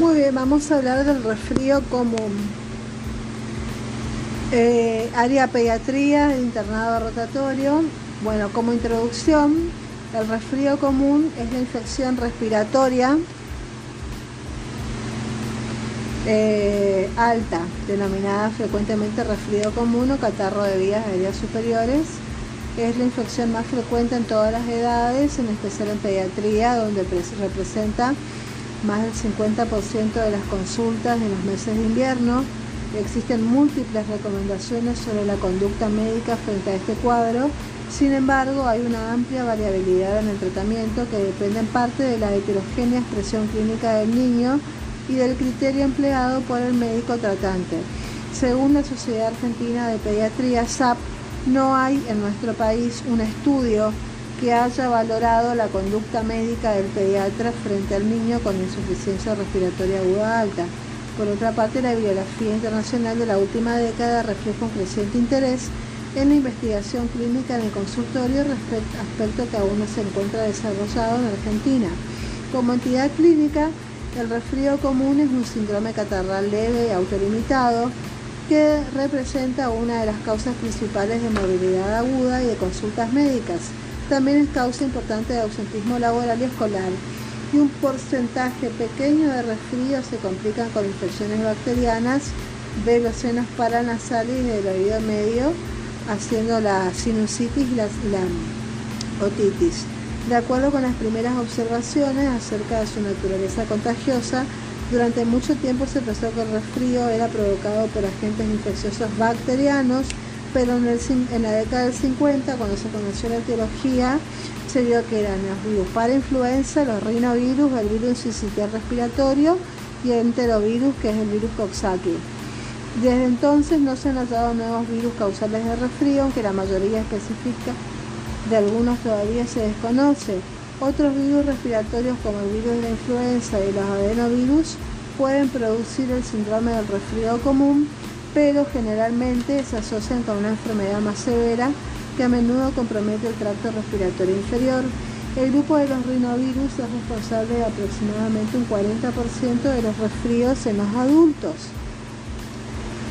Muy bien, vamos a hablar del resfrío común. Eh, área pediatría, internado rotatorio. Bueno, como introducción, el resfrío común es la infección respiratoria eh, alta, denominada frecuentemente resfrío común o catarro de vías aéreas superiores. Es la infección más frecuente en todas las edades, en especial en pediatría, donde representa más del 50% de las consultas en los meses de invierno. Existen múltiples recomendaciones sobre la conducta médica frente a este cuadro. Sin embargo, hay una amplia variabilidad en el tratamiento que depende en parte de la heterogénea expresión clínica del niño y del criterio empleado por el médico tratante. Según la Sociedad Argentina de Pediatría, SAP, no hay en nuestro país un estudio que haya valorado la conducta médica del pediatra frente al niño con insuficiencia respiratoria aguda alta. Por otra parte, la bibliografía internacional de la última década refleja un creciente interés en la investigación clínica en el consultorio, aspecto que aún no se encuentra desarrollado en Argentina. Como entidad clínica, el resfrío común es un síndrome catarral leve y autolimitado que representa una de las causas principales de movilidad aguda y de consultas médicas también es causa importante de ausentismo laboral y escolar y un porcentaje pequeño de resfríos se complican con infecciones bacterianas de los senos paranasales y del oído medio, haciendo la sinusitis y la, otitis. De acuerdo con las primeras observaciones acerca de su naturaleza contagiosa, durante mucho tiempo se pensó que el resfrío era provocado por agentes infecciosos bacterianos pero en, la década del 50, cuando se conoció la etiología, se vio que eran los virus para influenza, los rinovirus, el virus sincitial respiratorio y el enterovirus, que es el virus Coxsackie. Desde entonces no se han hallado nuevos virus causales de resfrío, aunque la mayoría específica de algunos todavía se desconoce. Otros virus respiratorios como el virus de la influenza y los adenovirus pueden producir el síndrome del resfrío común pero generalmente se asocian con una enfermedad más severa que a menudo compromete el tracto respiratorio inferior. El grupo de los rinovirus es responsable de aproximadamente un 40% de los resfríos en los adultos.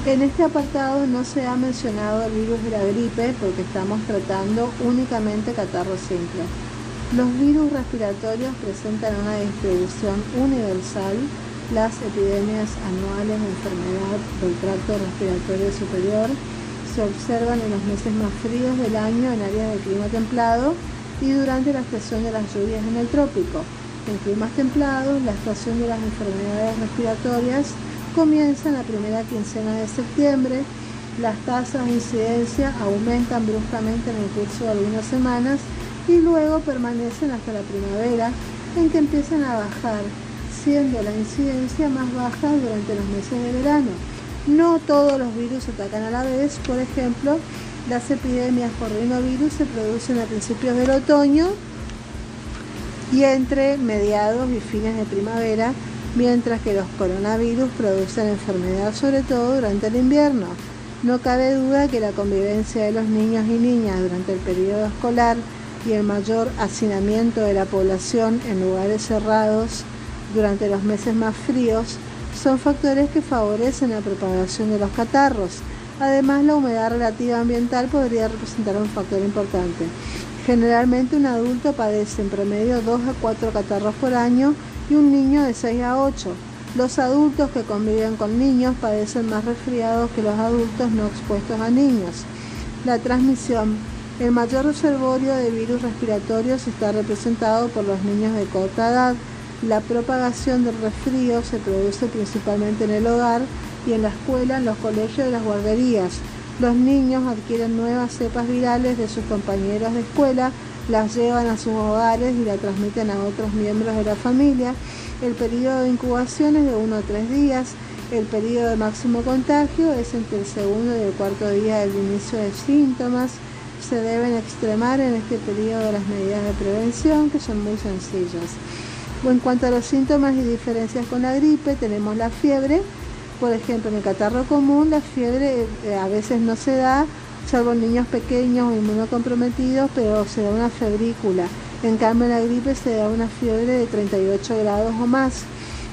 En este apartado no se ha mencionado el virus de la gripe porque estamos tratando únicamente catarro simple. Los virus respiratorios presentan una distribución universal las epidemias anuales de enfermedad del tracto respiratorio superior se observan en los meses más fríos del año en áreas de clima templado y durante la estación de las lluvias en el trópico. En climas templados, la estación de las enfermedades respiratorias comienza en la primera quincena de septiembre. Las tasas de incidencia aumentan bruscamente en el curso de algunas semanas y luego permanecen hasta la primavera en que empiezan a bajar siendo la incidencia más baja durante los meses de verano. No todos los virus atacan a la vez, por ejemplo, las epidemias por rinovirus se producen a principios del otoño y entre mediados y fines de primavera, mientras que los coronavirus producen enfermedad sobre todo durante el invierno. No cabe duda que la convivencia de los niños y niñas durante el periodo escolar y el mayor hacinamiento de la población en lugares cerrados durante los meses más fríos son factores que favorecen la propagación de los catarros. Además, la humedad relativa ambiental podría representar un factor importante. Generalmente un adulto padece en promedio 2 a 4 catarros por año y un niño de 6 a 8. Los adultos que conviven con niños padecen más resfriados que los adultos no expuestos a niños. La transmisión. El mayor reservorio de virus respiratorios está representado por los niños de corta edad la propagación del resfrío se produce principalmente en el hogar y en la escuela, en los colegios y las guarderías. Los niños adquieren nuevas cepas virales de sus compañeros de escuela, las llevan a sus hogares y la transmiten a otros miembros de la familia. El periodo de incubación es de 1 a 3 días. El periodo de máximo contagio es entre el segundo y el cuarto día del inicio de síntomas. Se deben extremar en este periodo las medidas de prevención, que son muy sencillas. En cuanto a los síntomas y diferencias con la gripe, tenemos la fiebre. Por ejemplo, en el catarro común la fiebre eh, a veces no se da, salvo en niños pequeños o inmunocomprometidos, pero se da una febrícula. En cambio, en la gripe se da una fiebre de 38 grados o más.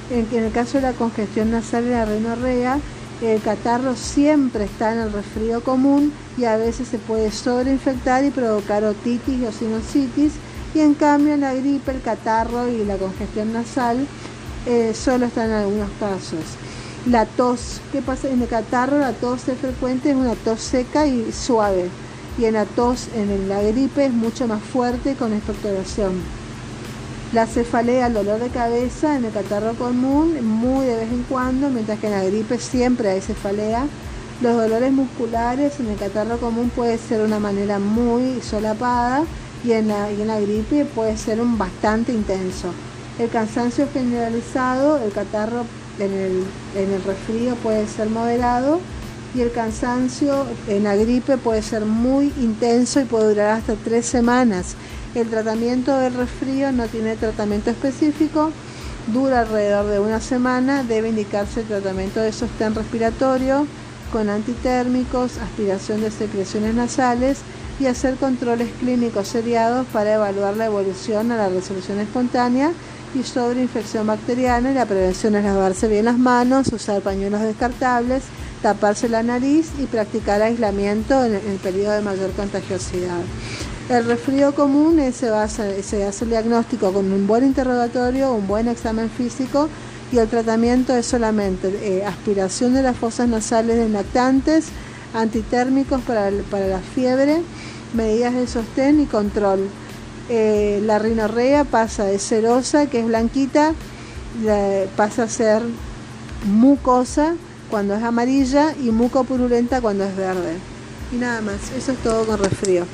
En, en el caso de la congestión nasal y la rinorrea, el catarro siempre está en el resfrío común y a veces se puede sobreinfectar y provocar otitis o sinusitis. Y en cambio la gripe, el catarro y la congestión nasal eh, solo están en algunos casos. La tos, ¿qué pasa? En el catarro la tos es frecuente, es una tos seca y suave. Y en la tos, en la gripe es mucho más fuerte con expectoración. La cefalea, el dolor de cabeza en el catarro común, muy de vez en cuando, mientras que en la gripe siempre hay cefalea. Los dolores musculares en el catarro común puede ser una manera muy solapada y en la, y en la gripe puede ser un bastante intenso. El cansancio generalizado, el catarro en el, en el resfrío puede ser moderado y el cansancio en la gripe puede ser muy intenso y puede durar hasta tres semanas. El tratamiento del resfrío no tiene tratamiento específico, dura alrededor de una semana, debe indicarse el tratamiento de sostén respiratorio con antitérmicos, aspiración de secreciones nasales y hacer controles clínicos seriados para evaluar la evolución a la resolución espontánea y sobre infección bacteriana y la prevención es lavarse bien las manos, usar pañuelos descartables, taparse la nariz y practicar aislamiento en el periodo de mayor contagiosidad. El resfrío común se, basa, se hace el diagnóstico con un buen interrogatorio, un buen examen físico y el tratamiento es solamente eh, aspiración de las fosas nasales de lactantes, antitérmicos para, para, la fiebre, medidas de sostén y control. Eh, la rinorrea pasa de serosa, que es blanquita, pasa a ser mucosa cuando es amarilla y mucopurulenta cuando es verde. Y nada más, eso es todo con resfrío.